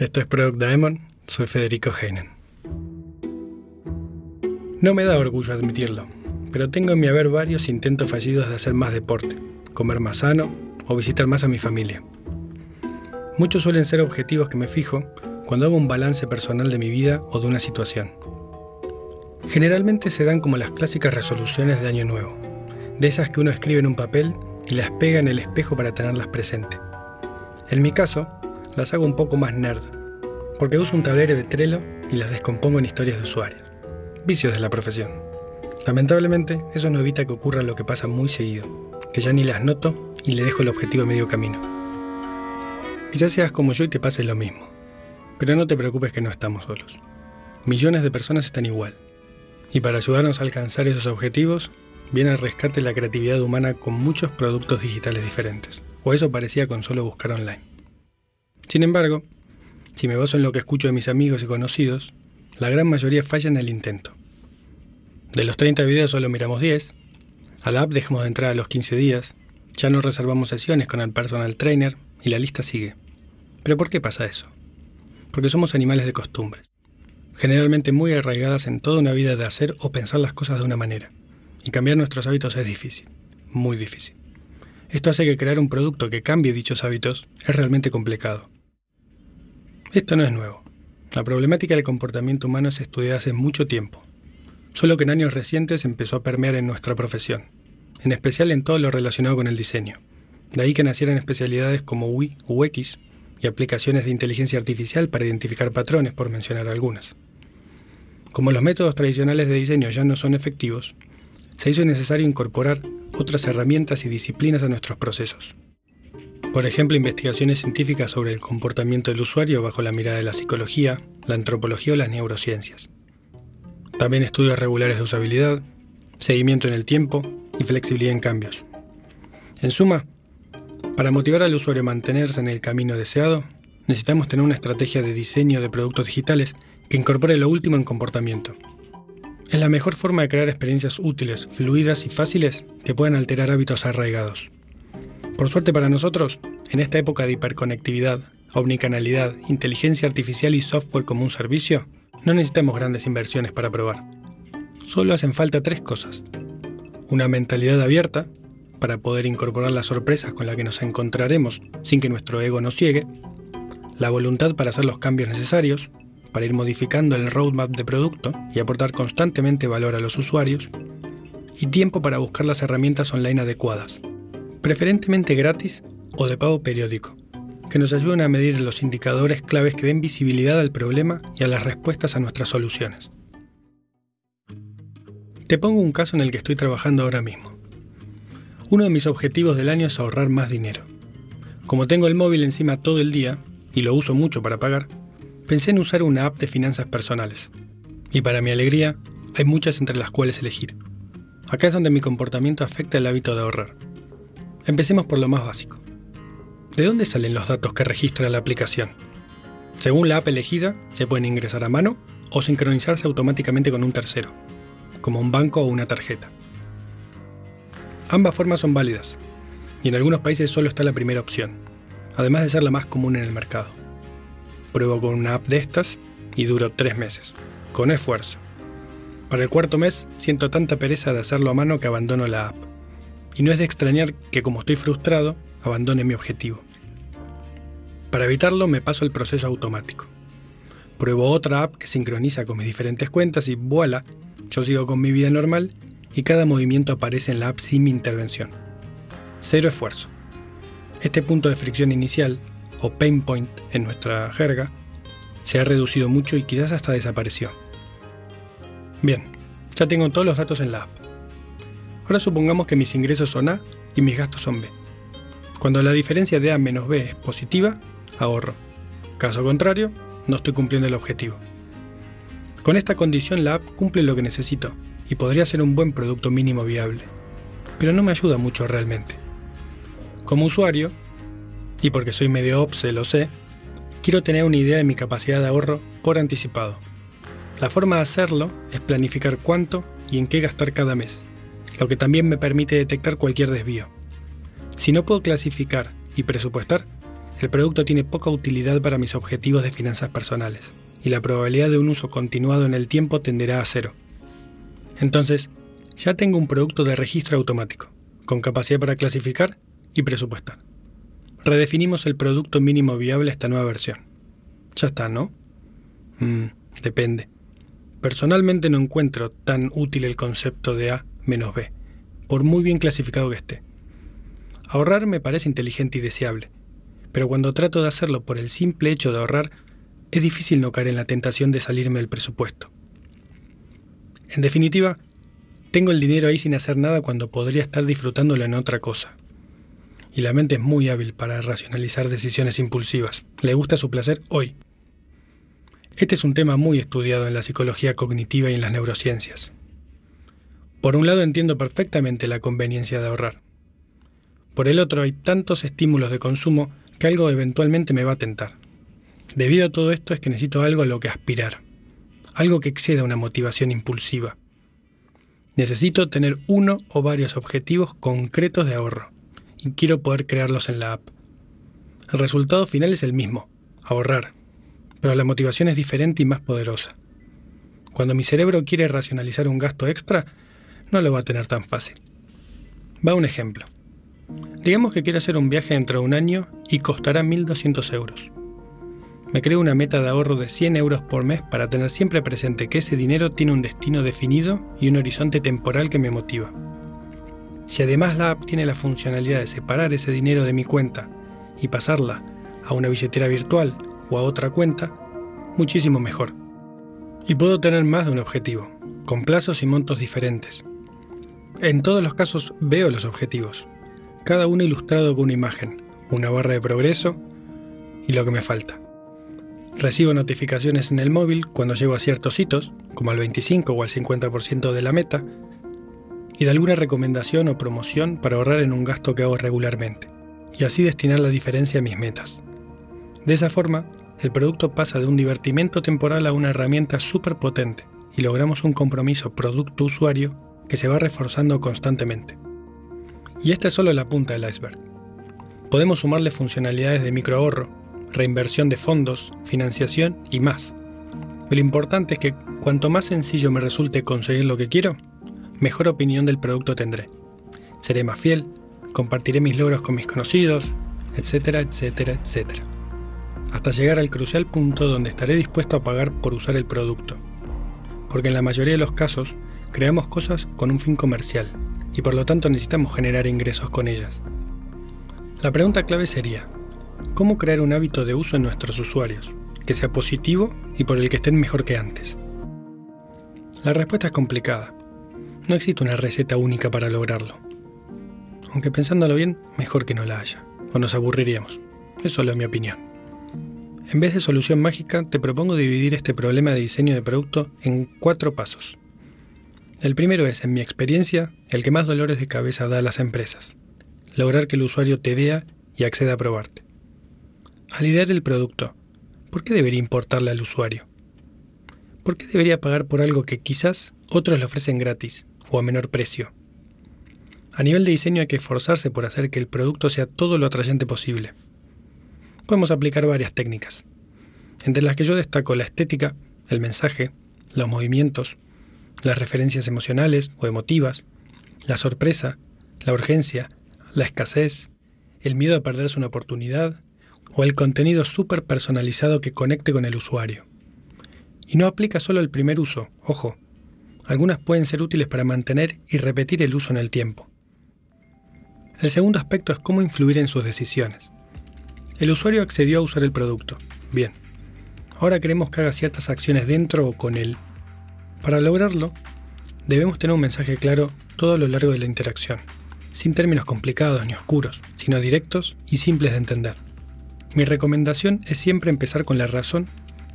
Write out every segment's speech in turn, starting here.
Esto es Product Diamond, soy Federico Heinen. No me da orgullo admitirlo, pero tengo en mi haber varios intentos fallidos de hacer más deporte, comer más sano o visitar más a mi familia. Muchos suelen ser objetivos que me fijo cuando hago un balance personal de mi vida o de una situación. Generalmente se dan como las clásicas resoluciones de Año Nuevo, de esas que uno escribe en un papel y las pega en el espejo para tenerlas presente. En mi caso, las hago un poco más nerd, porque uso un tablero de Trello y las descompongo en historias de usuarios. Vicios de la profesión. Lamentablemente, eso no evita que ocurra lo que pasa muy seguido, que ya ni las noto y le dejo el objetivo a medio camino. Quizás seas como yo y te pase lo mismo, pero no te preocupes que no estamos solos. Millones de personas están igual, y para ayudarnos a alcanzar esos objetivos, viene al rescate la creatividad humana con muchos productos digitales diferentes, o eso parecía con solo buscar online. Sin embargo, si me baso en lo que escucho de mis amigos y conocidos, la gran mayoría falla en el intento. De los 30 videos solo miramos 10, a la app dejamos de entrar a los 15 días, ya no reservamos sesiones con el personal trainer y la lista sigue. ¿Pero por qué pasa eso? Porque somos animales de costumbre, generalmente muy arraigadas en toda una vida de hacer o pensar las cosas de una manera. Y cambiar nuestros hábitos es difícil, muy difícil. Esto hace que crear un producto que cambie dichos hábitos es realmente complicado. Esto no es nuevo. La problemática del comportamiento humano es estudiada hace mucho tiempo, solo que en años recientes empezó a permear en nuestra profesión, en especial en todo lo relacionado con el diseño. De ahí que nacieran especialidades como UI, UX y aplicaciones de inteligencia artificial para identificar patrones, por mencionar algunas. Como los métodos tradicionales de diseño ya no son efectivos, se hizo necesario incorporar otras herramientas y disciplinas a nuestros procesos. Por ejemplo, investigaciones científicas sobre el comportamiento del usuario bajo la mirada de la psicología, la antropología o las neurociencias. También estudios regulares de usabilidad, seguimiento en el tiempo y flexibilidad en cambios. En suma, para motivar al usuario a mantenerse en el camino deseado, necesitamos tener una estrategia de diseño de productos digitales que incorpore lo último en comportamiento, es la mejor forma de crear experiencias útiles, fluidas y fáciles que puedan alterar hábitos arraigados. Por suerte para nosotros, en esta época de hiperconectividad, omnicanalidad, inteligencia artificial y software como un servicio, no necesitamos grandes inversiones para probar. Solo hacen falta tres cosas. Una mentalidad abierta, para poder incorporar las sorpresas con las que nos encontraremos sin que nuestro ego nos ciegue, la voluntad para hacer los cambios necesarios, para ir modificando el roadmap de producto y aportar constantemente valor a los usuarios, y tiempo para buscar las herramientas online adecuadas, preferentemente gratis o de pago periódico, que nos ayuden a medir los indicadores claves que den visibilidad al problema y a las respuestas a nuestras soluciones. Te pongo un caso en el que estoy trabajando ahora mismo. Uno de mis objetivos del año es ahorrar más dinero. Como tengo el móvil encima todo el día, y lo uso mucho para pagar, pensé en usar una app de finanzas personales. Y para mi alegría, hay muchas entre las cuales elegir. Acá es donde mi comportamiento afecta el hábito de ahorrar. Empecemos por lo más básico. ¿De dónde salen los datos que registra la aplicación? Según la app elegida, se pueden ingresar a mano o sincronizarse automáticamente con un tercero, como un banco o una tarjeta. Ambas formas son válidas, y en algunos países solo está la primera opción, además de ser la más común en el mercado. Pruebo con una app de estas y duro tres meses, con esfuerzo. Para el cuarto mes siento tanta pereza de hacerlo a mano que abandono la app. Y no es de extrañar que como estoy frustrado, abandone mi objetivo. Para evitarlo me paso el proceso automático. Pruebo otra app que sincroniza con mis diferentes cuentas y voilà, yo sigo con mi vida normal y cada movimiento aparece en la app sin mi intervención. Cero esfuerzo. Este punto de fricción inicial o pain point en nuestra jerga, se ha reducido mucho y quizás hasta desapareció. Bien, ya tengo todos los datos en la app. Ahora supongamos que mis ingresos son A y mis gastos son B. Cuando la diferencia de A menos B es positiva, ahorro. Caso contrario, no estoy cumpliendo el objetivo. Con esta condición la app cumple lo que necesito y podría ser un buen producto mínimo viable, pero no me ayuda mucho realmente. Como usuario, y porque soy medio obse, lo sé, quiero tener una idea de mi capacidad de ahorro por anticipado. La forma de hacerlo es planificar cuánto y en qué gastar cada mes, lo que también me permite detectar cualquier desvío. Si no puedo clasificar y presupuestar, el producto tiene poca utilidad para mis objetivos de finanzas personales y la probabilidad de un uso continuado en el tiempo tenderá a cero. Entonces, ya tengo un producto de registro automático, con capacidad para clasificar y presupuestar. Redefinimos el producto mínimo viable a esta nueva versión. Ya está, ¿no? Mm, depende. Personalmente no encuentro tan útil el concepto de A menos B, por muy bien clasificado que esté. Ahorrar me parece inteligente y deseable, pero cuando trato de hacerlo por el simple hecho de ahorrar, es difícil no caer en la tentación de salirme del presupuesto. En definitiva, tengo el dinero ahí sin hacer nada cuando podría estar disfrutándolo en otra cosa. Y la mente es muy hábil para racionalizar decisiones impulsivas. Le gusta su placer hoy. Este es un tema muy estudiado en la psicología cognitiva y en las neurociencias. Por un lado entiendo perfectamente la conveniencia de ahorrar. Por el otro hay tantos estímulos de consumo que algo eventualmente me va a tentar. Debido a todo esto es que necesito algo a lo que aspirar, algo que exceda una motivación impulsiva. Necesito tener uno o varios objetivos concretos de ahorro y quiero poder crearlos en la app. El resultado final es el mismo, ahorrar, pero la motivación es diferente y más poderosa. Cuando mi cerebro quiere racionalizar un gasto extra, no lo va a tener tan fácil. Va un ejemplo. Digamos que quiero hacer un viaje dentro de un año y costará 1.200 euros. Me creo una meta de ahorro de 100 euros por mes para tener siempre presente que ese dinero tiene un destino definido y un horizonte temporal que me motiva. Si además la app tiene la funcionalidad de separar ese dinero de mi cuenta y pasarla a una billetera virtual o a otra cuenta, muchísimo mejor. Y puedo tener más de un objetivo, con plazos y montos diferentes. En todos los casos veo los objetivos, cada uno ilustrado con una imagen, una barra de progreso y lo que me falta. Recibo notificaciones en el móvil cuando llego a ciertos hitos, como al 25 o al 50% de la meta, y de alguna recomendación o promoción para ahorrar en un gasto que hago regularmente, y así destinar la diferencia a mis metas. De esa forma, el producto pasa de un divertimento temporal a una herramienta súper potente y logramos un compromiso producto-usuario que se va reforzando constantemente. Y esta es solo la punta del iceberg. Podemos sumarle funcionalidades de microahorro, reinversión de fondos, financiación y más. Lo importante es que cuanto más sencillo me resulte conseguir lo que quiero, mejor opinión del producto tendré. Seré más fiel, compartiré mis logros con mis conocidos, etcétera, etcétera, etcétera. Hasta llegar al crucial punto donde estaré dispuesto a pagar por usar el producto. Porque en la mayoría de los casos creamos cosas con un fin comercial y por lo tanto necesitamos generar ingresos con ellas. La pregunta clave sería, ¿Cómo crear un hábito de uso en nuestros usuarios, que sea positivo y por el que estén mejor que antes? La respuesta es complicada. No existe una receta única para lograrlo. Aunque pensándolo bien, mejor que no la haya, o nos aburriríamos. Es solo mi opinión. En vez de solución mágica, te propongo dividir este problema de diseño de producto en cuatro pasos. El primero es, en mi experiencia, el que más dolores de cabeza da a las empresas. Lograr que el usuario te vea y acceda a probarte. Al idear el producto, ¿por qué debería importarle al usuario? ¿Por qué debería pagar por algo que quizás otros le ofrecen gratis o a menor precio? A nivel de diseño hay que esforzarse por hacer que el producto sea todo lo atrayente posible. Podemos aplicar varias técnicas, entre las que yo destaco la estética, el mensaje, los movimientos, las referencias emocionales o emotivas, la sorpresa, la urgencia, la escasez, el miedo a perderse una oportunidad o el contenido súper personalizado que conecte con el usuario. Y no aplica solo el primer uso, ojo, algunas pueden ser útiles para mantener y repetir el uso en el tiempo. El segundo aspecto es cómo influir en sus decisiones. El usuario accedió a usar el producto. Bien. Ahora queremos que haga ciertas acciones dentro o con él. Para lograrlo, debemos tener un mensaje claro todo lo largo de la interacción, sin términos complicados ni oscuros, sino directos y simples de entender. Mi recomendación es siempre empezar con la razón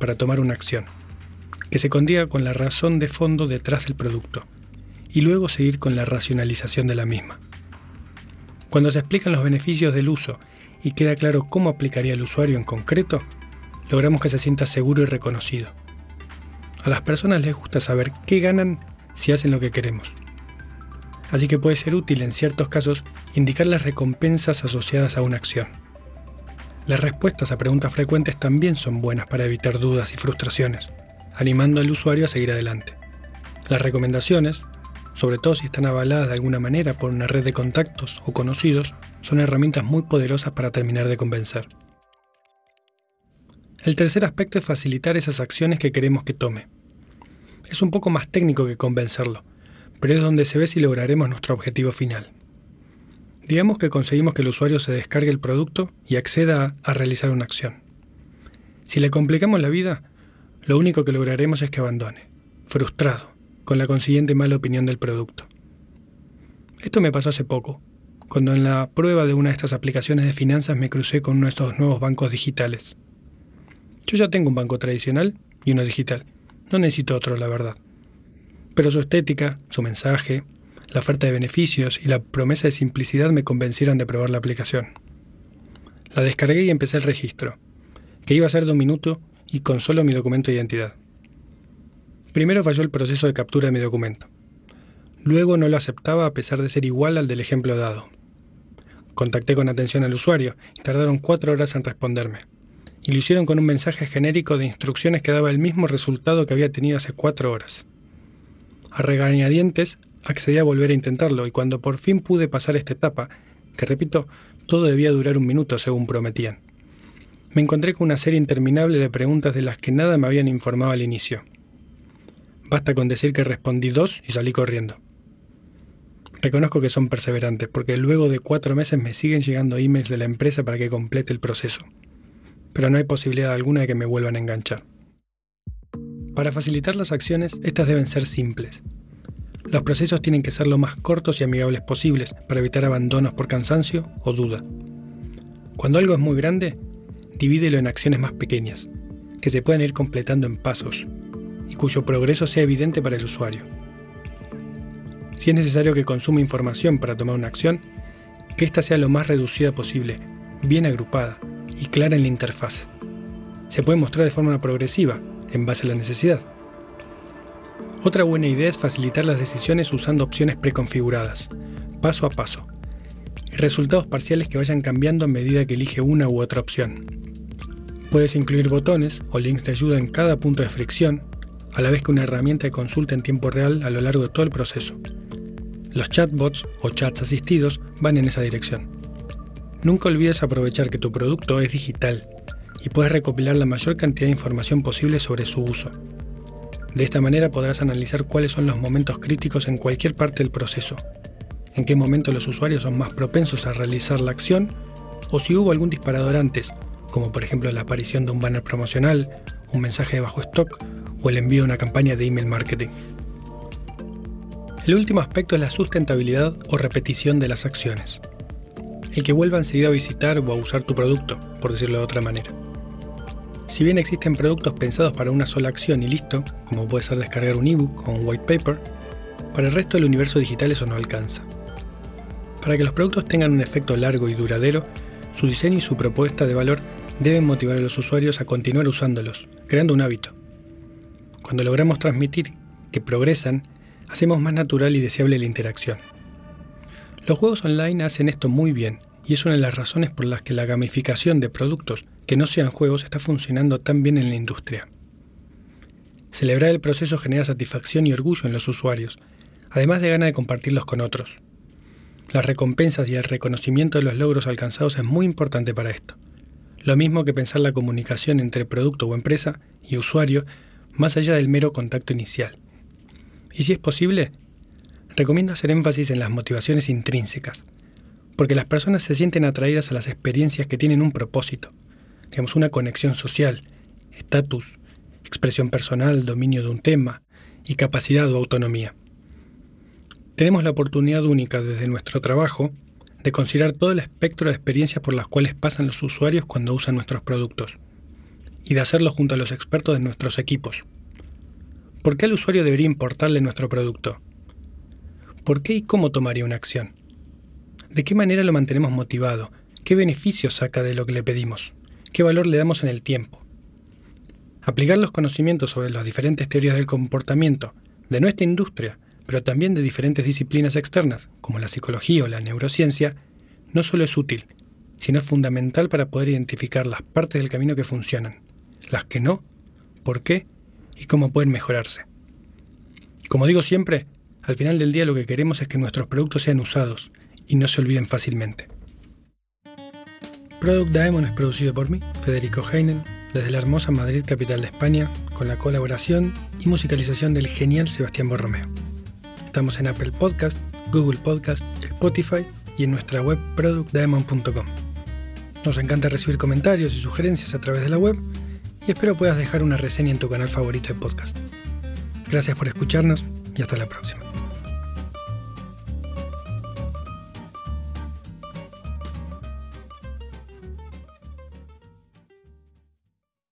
para tomar una acción, que se condiga con la razón de fondo detrás del producto, y luego seguir con la racionalización de la misma. Cuando se explican los beneficios del uso y queda claro cómo aplicaría el usuario en concreto, logramos que se sienta seguro y reconocido. A las personas les gusta saber qué ganan si hacen lo que queremos. Así que puede ser útil en ciertos casos indicar las recompensas asociadas a una acción. Las respuestas a preguntas frecuentes también son buenas para evitar dudas y frustraciones, animando al usuario a seguir adelante. Las recomendaciones, sobre todo si están avaladas de alguna manera por una red de contactos o conocidos, son herramientas muy poderosas para terminar de convencer. El tercer aspecto es facilitar esas acciones que queremos que tome. Es un poco más técnico que convencerlo, pero es donde se ve si lograremos nuestro objetivo final. Digamos que conseguimos que el usuario se descargue el producto y acceda a, realizar una acción. Si le complicamos la vida, lo único que lograremos es que abandone, frustrado, con la consiguiente mala opinión del producto. Esto me pasó hace poco, cuando en la prueba de una de estas aplicaciones de finanzas me crucé con uno de estos nuevos bancos digitales. Yo ya tengo un banco tradicional y uno digital, no necesito otro, la verdad. Pero su estética, su mensaje, la oferta de beneficios y la promesa de simplicidad me convencieron de probar la aplicación. La descargué y empecé el registro, que iba a ser de un minuto y con solo mi documento de identidad. Primero falló el proceso de captura de mi documento. Luego no lo aceptaba a pesar de ser igual al del ejemplo dado. Contacté con atención al usuario y tardaron cuatro horas en responderme. Y lo hicieron con un mensaje genérico de instrucciones que daba el mismo resultado que había tenido hace cuatro horas. A regañadientes accedí a volver a intentarlo y cuando por fin pude pasar esta etapa, que repito, todo debía durar un minuto según prometían, me encontré con una serie interminable de preguntas de las que nada me habían informado al inicio. Basta con decir que respondí dos y salí corriendo. Reconozco que son perseverantes porque luego de cuatro meses me siguen llegando emails de la empresa para que complete el proceso. Pero no hay posibilidad alguna de que me vuelvan a enganchar. Para facilitar las acciones, estas deben ser simples, los procesos tienen que ser lo más cortos y amigables posibles para evitar abandonos por cansancio o duda. Cuando algo es muy grande, divídelo en acciones más pequeñas, que se pueden ir completando en pasos y cuyo progreso sea evidente para el usuario. Si es necesario que consuma información para tomar una acción, que ésta sea lo más reducida posible, bien agrupada y clara en la interfaz. Se puede mostrar de forma progresiva, en base a la necesidad. Otra buena idea es facilitar las decisiones usando opciones preconfiguradas, paso a paso, y resultados parciales que vayan cambiando a medida que elige una u otra opción. Puedes incluir botones o links de ayuda en cada punto de fricción, a la vez que una herramienta de consulta en tiempo real a lo largo de todo el proceso. Los chatbots o chats asistidos van en esa dirección. Nunca olvides aprovechar que tu producto es digital y puedes recopilar la mayor cantidad de información posible sobre su uso, de esta manera podrás analizar cuáles son los momentos críticos en cualquier parte del proceso, en qué momento los usuarios son más propensos a realizar la acción o si hubo algún disparador antes, como por ejemplo la aparición de un banner promocional, un mensaje de bajo stock o el envío de una campaña de email marketing. El último aspecto es la sustentabilidad o repetición de las acciones. El que vuelvan seguido a visitar o a usar tu producto, por decirlo de otra manera. Si bien existen productos pensados para una sola acción y listo, como puede ser descargar un ebook o un white paper, para el resto del universo digital eso no alcanza. Para que los productos tengan un efecto largo y duradero, su diseño y su propuesta de valor deben motivar a los usuarios a continuar usándolos, creando un hábito. Cuando logramos transmitir que progresan, hacemos más natural y deseable la interacción. Los juegos online hacen esto muy bien y es una de las razones por las que la gamificación de productos que no sean juegos está funcionando tan bien en la industria. Celebrar el proceso genera satisfacción y orgullo en los usuarios, además de ganas de compartirlos con otros. Las recompensas y el reconocimiento de los logros alcanzados es muy importante para esto. Lo mismo que pensar la comunicación entre producto o empresa y usuario más allá del mero contacto inicial. Y si es posible, recomiendo hacer énfasis en las motivaciones intrínsecas, porque las personas se sienten atraídas a las experiencias que tienen un propósito, digamos, una conexión social, estatus, expresión personal, dominio de un tema y capacidad o autonomía. Tenemos la oportunidad única desde nuestro trabajo de considerar todo el espectro de experiencias por las cuales pasan los usuarios cuando usan nuestros productos y de hacerlo junto a los expertos de nuestros equipos. ¿Por qué al usuario debería importarle nuestro producto? ¿Por qué y cómo tomaría una acción? ¿De qué manera lo mantenemos motivado? ¿Qué beneficios saca de lo que le pedimos? ¿Qué valor le damos en el tiempo? Aplicar los conocimientos sobre las diferentes teorías del comportamiento de nuestra industria, pero también de diferentes disciplinas externas, como la psicología o la neurociencia, no solo es útil, sino es fundamental para poder identificar las partes del camino que funcionan, las que no, por qué y cómo pueden mejorarse. Como digo siempre, al final del día lo que queremos es que nuestros productos sean usados y no se olviden fácilmente. Product Diamond es producido por mí, Federico Heinen, desde la hermosa Madrid, capital de España, con la colaboración y musicalización del genial Sebastián Borromeo. Estamos en Apple Podcast, Google Podcast, Spotify y en nuestra web productdiamond.com. Nos encanta recibir comentarios y sugerencias a través de la web y espero puedas dejar una reseña en tu canal favorito de podcast. Gracias por escucharnos y hasta la próxima.